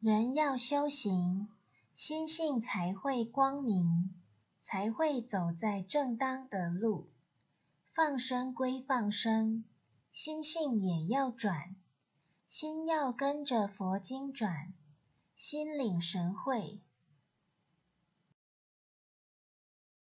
人要修行心性才会光明才会走在正当的路。放生归放生心性也要转心要跟着佛经转心领神会